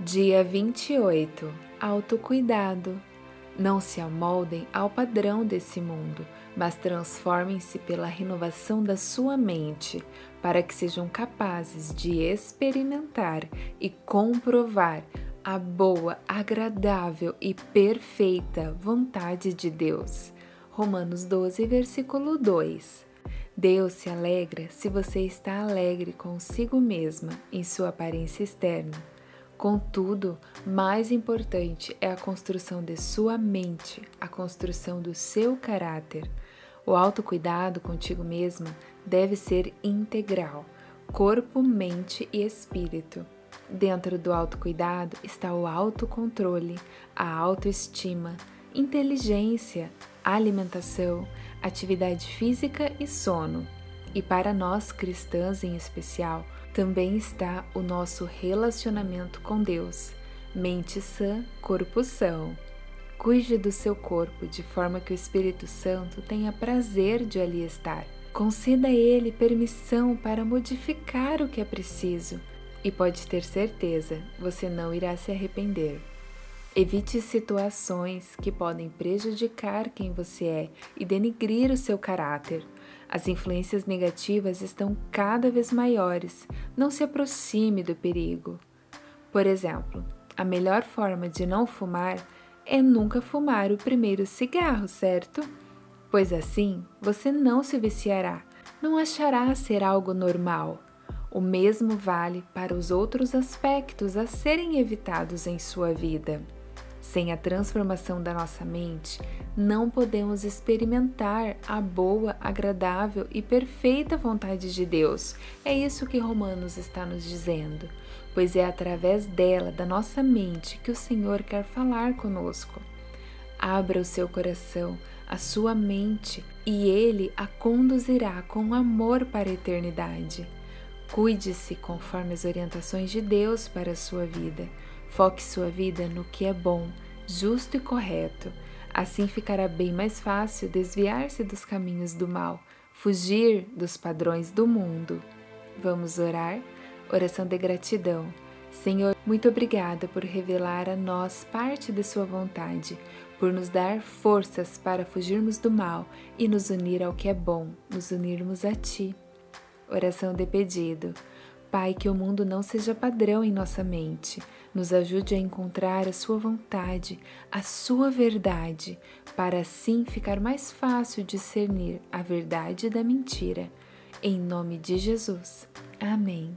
Dia 28 Autocuidado. Não se amoldem ao padrão desse mundo, mas transformem-se pela renovação da sua mente, para que sejam capazes de experimentar e comprovar a boa, agradável e perfeita vontade de Deus. Romanos 12, versículo 2. Deus se alegra se você está alegre consigo mesma em sua aparência externa. Contudo, mais importante é a construção de sua mente, a construção do seu caráter. O autocuidado contigo mesma deve ser integral, corpo, mente e espírito. Dentro do autocuidado está o autocontrole, a autoestima, inteligência, alimentação, atividade física e sono. E para nós cristãs em especial, também está o nosso relacionamento com Deus. Mente sã, corpo são. Cuide do seu corpo de forma que o Espírito Santo tenha prazer de ali estar. Conceda a ele permissão para modificar o que é preciso e pode ter certeza, você não irá se arrepender. Evite situações que podem prejudicar quem você é e denigrir o seu caráter. As influências negativas estão cada vez maiores. Não se aproxime do perigo. Por exemplo, a melhor forma de não fumar é nunca fumar o primeiro cigarro, certo? Pois assim você não se viciará, não achará ser algo normal. O mesmo vale para os outros aspectos a serem evitados em sua vida. Sem a transformação da nossa mente, não podemos experimentar a boa, agradável e perfeita vontade de Deus. É isso que Romanos está nos dizendo, pois é através dela, da nossa mente, que o Senhor quer falar conosco. Abra o seu coração, a sua mente, e Ele a conduzirá com amor para a eternidade. Cuide-se conforme as orientações de Deus para a sua vida. Foque sua vida no que é bom, justo e correto. Assim ficará bem mais fácil desviar-se dos caminhos do mal, fugir dos padrões do mundo. Vamos orar? Oração de gratidão. Senhor, muito obrigada por revelar a nós parte de Sua vontade, por nos dar forças para fugirmos do mal e nos unir ao que é bom, nos unirmos a Ti. Oração de pedido. Pai, que o mundo não seja padrão em nossa mente. Nos ajude a encontrar a Sua vontade, a Sua verdade, para assim ficar mais fácil discernir a verdade da mentira. Em nome de Jesus. Amém.